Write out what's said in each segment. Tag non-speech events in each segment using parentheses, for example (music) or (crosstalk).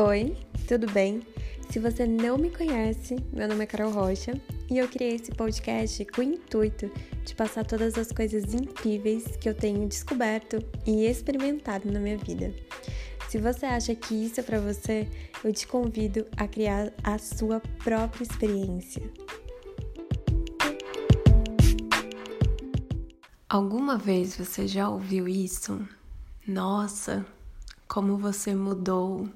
Oi, tudo bem? Se você não me conhece, meu nome é Carol Rocha e eu criei esse podcast com o intuito de passar todas as coisas incríveis que eu tenho descoberto e experimentado na minha vida. Se você acha que isso é para você, eu te convido a criar a sua própria experiência. Alguma vez você já ouviu isso? Nossa, como você mudou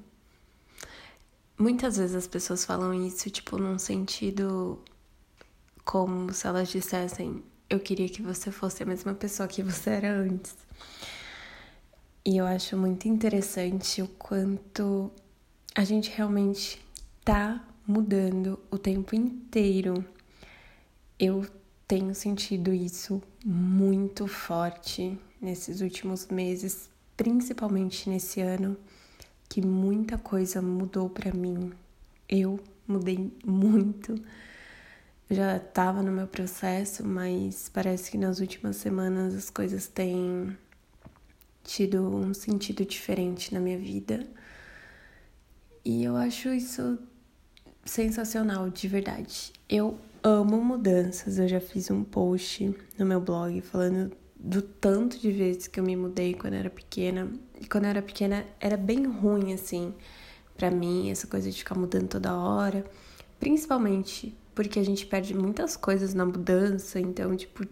Muitas vezes as pessoas falam isso, tipo, num sentido como se elas dissessem: Eu queria que você fosse a mesma pessoa que você era antes. E eu acho muito interessante o quanto a gente realmente tá mudando o tempo inteiro. Eu tenho sentido isso muito forte nesses últimos meses, principalmente nesse ano que muita coisa mudou para mim. Eu mudei muito. Já estava no meu processo, mas parece que nas últimas semanas as coisas têm tido um sentido diferente na minha vida. E eu acho isso sensacional, de verdade. Eu amo mudanças. Eu já fiz um post no meu blog falando do tanto de vezes que eu me mudei quando eu era pequena. E quando eu era pequena era bem ruim, assim, para mim, essa coisa de ficar mudando toda hora. Principalmente porque a gente perde muitas coisas na mudança, então, tipo,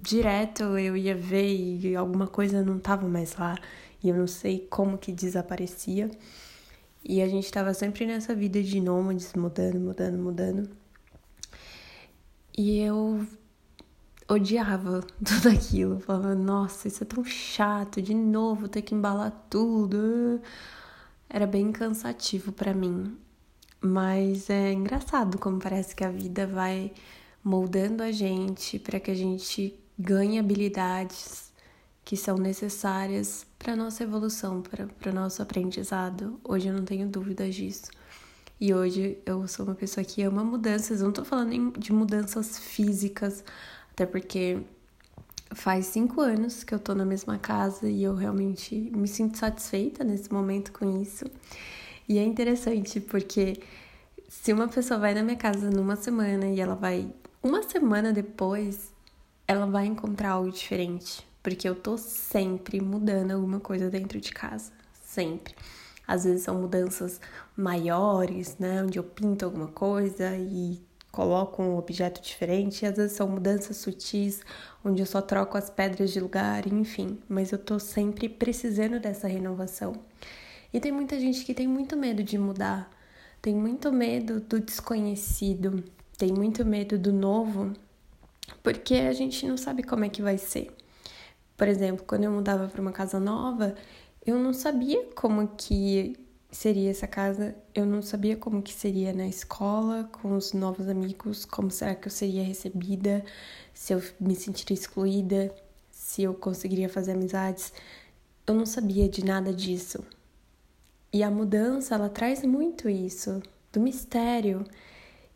direto eu ia ver e alguma coisa não tava mais lá e eu não sei como que desaparecia. E a gente tava sempre nessa vida de nômades, mudando, mudando, mudando. E eu odiava (laughs) tudo aquilo. Falava, nossa, isso é tão chato, de novo ter que embalar tudo. Era bem cansativo para mim. Mas é engraçado como parece que a vida vai moldando a gente para que a gente ganhe habilidades que são necessárias para nossa evolução, para o nosso aprendizado. Hoje eu não tenho dúvidas disso. E hoje eu sou uma pessoa que ama mudanças. Eu não tô falando de mudanças físicas, até porque faz cinco anos que eu tô na mesma casa e eu realmente me sinto satisfeita nesse momento com isso. E é interessante porque se uma pessoa vai na minha casa numa semana e ela vai uma semana depois, ela vai encontrar algo diferente, porque eu tô sempre mudando alguma coisa dentro de casa, sempre. Às vezes são mudanças maiores, né, onde eu pinto alguma coisa e coloco um objeto diferente, às vezes são mudanças sutis, onde eu só troco as pedras de lugar, enfim, mas eu tô sempre precisando dessa renovação. E tem muita gente que tem muito medo de mudar, tem muito medo do desconhecido, tem muito medo do novo, porque a gente não sabe como é que vai ser. Por exemplo, quando eu mudava para uma casa nova, eu não sabia como que seria essa casa. Eu não sabia como que seria na escola, com os novos amigos, como será que eu seria recebida, se eu me sentiria excluída, se eu conseguiria fazer amizades. Eu não sabia de nada disso. E a mudança, ela traz muito isso, do mistério.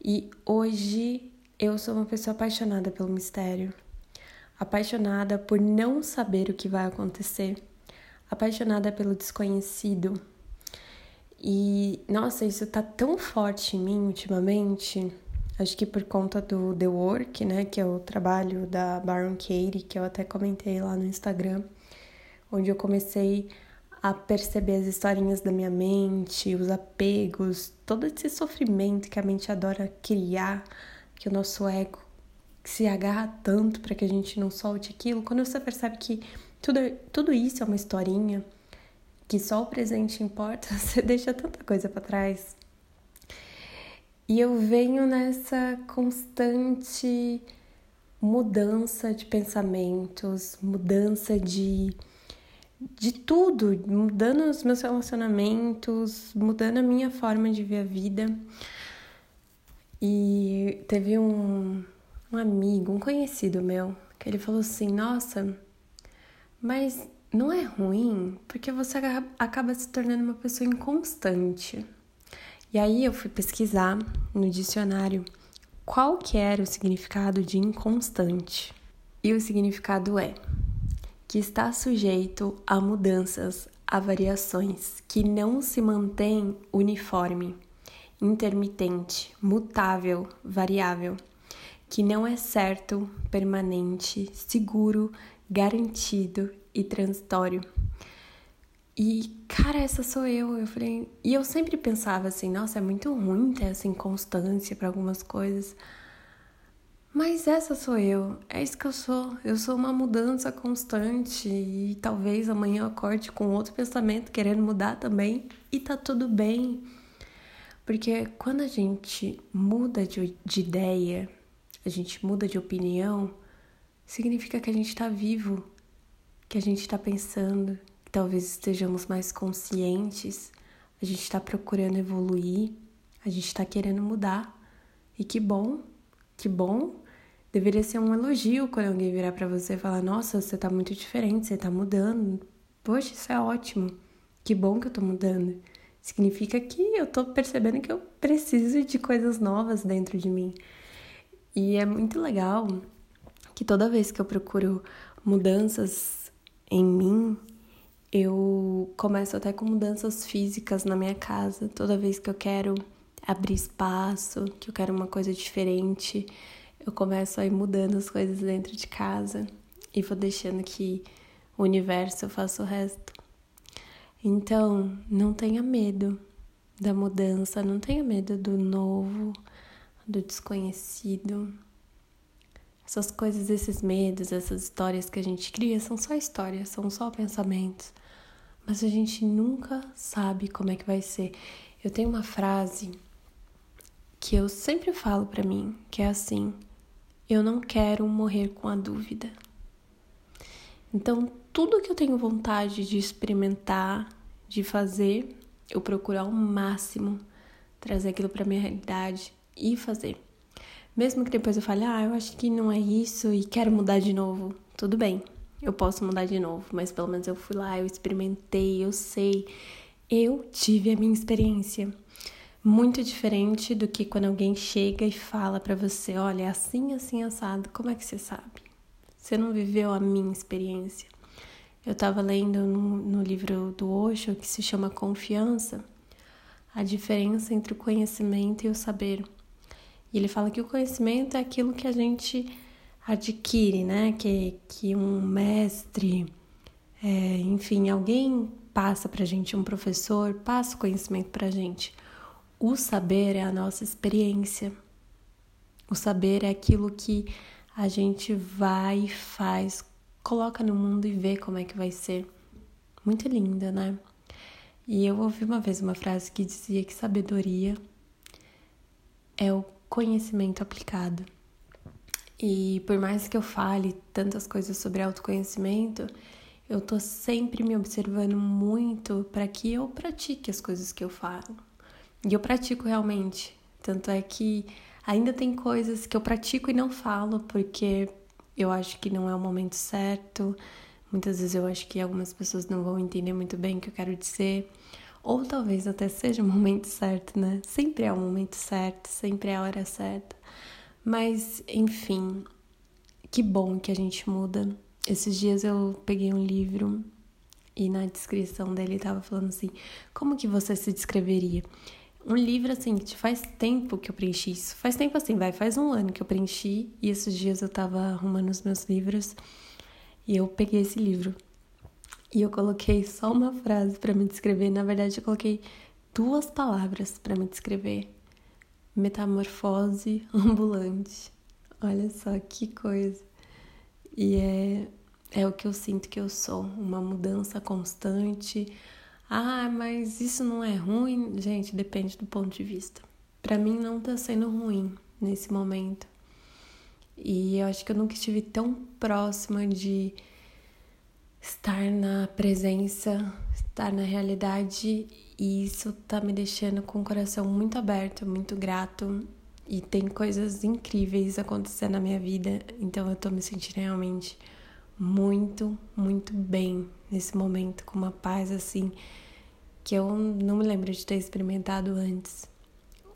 E hoje eu sou uma pessoa apaixonada pelo mistério. Apaixonada por não saber o que vai acontecer. Apaixonada pelo desconhecido e, nossa, isso tá tão forte em mim ultimamente. Acho que por conta do The Work, né, que é o trabalho da Baron Katie, que eu até comentei lá no Instagram, onde eu comecei a perceber as historinhas da minha mente, os apegos, todo esse sofrimento que a mente adora criar, que o nosso ego se agarra tanto para que a gente não solte aquilo. Quando você percebe que tudo, tudo isso é uma historinha, que só o presente importa, (laughs) você deixa tanta coisa para trás. E eu venho nessa constante mudança de pensamentos, mudança de de tudo, mudando os meus relacionamentos, mudando a minha forma de ver a vida. E teve um, um amigo, um conhecido meu, que ele falou assim: Nossa, mas não é ruim porque você acaba se tornando uma pessoa inconstante. E aí eu fui pesquisar no dicionário qual que era o significado de inconstante. E o significado é que está sujeito a mudanças há variações que não se mantêm uniforme, intermitente, mutável, variável, que não é certo, permanente, seguro, garantido e transitório. E, cara, essa sou eu. Eu falei. E eu sempre pensava assim: nossa, é muito ruim ter essa inconstância para algumas coisas. Mas essa sou eu, é isso que eu sou. Eu sou uma mudança constante e talvez amanhã eu acorde com outro pensamento querendo mudar também e tá tudo bem. Porque quando a gente muda de, de ideia, a gente muda de opinião, significa que a gente tá vivo, que a gente tá pensando, que talvez estejamos mais conscientes, a gente tá procurando evoluir, a gente tá querendo mudar. E que bom, que bom Deveria ser um elogio quando alguém virar para você e falar: Nossa, você tá muito diferente, você tá mudando. Poxa, isso é ótimo. Que bom que eu tô mudando. Significa que eu tô percebendo que eu preciso de coisas novas dentro de mim. E é muito legal que toda vez que eu procuro mudanças em mim, eu começo até com mudanças físicas na minha casa. Toda vez que eu quero abrir espaço, que eu quero uma coisa diferente, eu começo a ir mudando as coisas dentro de casa e vou deixando que o universo faça o resto. Então, não tenha medo da mudança, não tenha medo do novo, do desconhecido. Essas coisas, esses medos, essas histórias que a gente cria são só histórias, são só pensamentos. Mas a gente nunca sabe como é que vai ser. Eu tenho uma frase que eu sempre falo para mim, que é assim: eu não quero morrer com a dúvida. Então, tudo que eu tenho vontade de experimentar, de fazer, eu procuro ao máximo trazer aquilo para minha realidade e fazer. Mesmo que depois eu fale, ah, eu acho que não é isso e quero mudar de novo, tudo bem, eu posso mudar de novo, mas pelo menos eu fui lá, eu experimentei, eu sei, eu tive a minha experiência muito diferente do que quando alguém chega e fala para você, olha, é assim, assim, assado. Como é que você sabe? Você não viveu a minha experiência. Eu estava lendo no, no livro do Osho que se chama Confiança, a diferença entre o conhecimento e o saber. E ele fala que o conhecimento é aquilo que a gente adquire, né? Que, que um mestre, é, enfim, alguém passa pra gente, um professor passa o conhecimento pra gente. O saber é a nossa experiência. O saber é aquilo que a gente vai, faz, coloca no mundo e vê como é que vai ser. Muito linda, né? E eu ouvi uma vez uma frase que dizia que sabedoria é o conhecimento aplicado. E por mais que eu fale tantas coisas sobre autoconhecimento, eu tô sempre me observando muito para que eu pratique as coisas que eu falo. E eu pratico realmente. Tanto é que ainda tem coisas que eu pratico e não falo porque eu acho que não é o momento certo. Muitas vezes eu acho que algumas pessoas não vão entender muito bem o que eu quero dizer. Ou talvez até seja o momento certo, né? Sempre é o momento certo, sempre é a hora certa. Mas, enfim, que bom que a gente muda. Esses dias eu peguei um livro e na descrição dele tava falando assim: como que você se descreveria? Um livro, assim, que faz tempo que eu preenchi isso. Faz tempo assim, vai, faz um ano que eu preenchi. E esses dias eu tava arrumando os meus livros e eu peguei esse livro. E eu coloquei só uma frase para me descrever. Na verdade, eu coloquei duas palavras para me descrever: metamorfose ambulante. Olha só que coisa. E é, é o que eu sinto que eu sou: uma mudança constante ah, mas isso não é ruim? Gente, depende do ponto de vista. Para mim não tá sendo ruim nesse momento. E eu acho que eu nunca estive tão próxima de estar na presença, estar na realidade, e isso tá me deixando com o coração muito aberto, muito grato. E tem coisas incríveis acontecendo na minha vida, então eu tô me sentindo realmente muito, muito bem nesse momento, com uma paz assim que eu não me lembro de ter experimentado antes.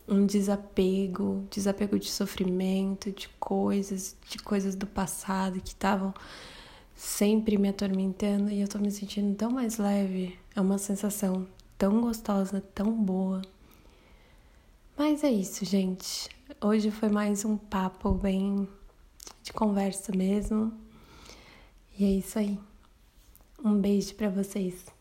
Um desapego, desapego de sofrimento, de coisas, de coisas do passado que estavam sempre me atormentando e eu tô me sentindo tão mais leve. É uma sensação tão gostosa, tão boa. Mas é isso, gente. Hoje foi mais um papo bem de conversa mesmo. E é isso aí. Um beijo para vocês.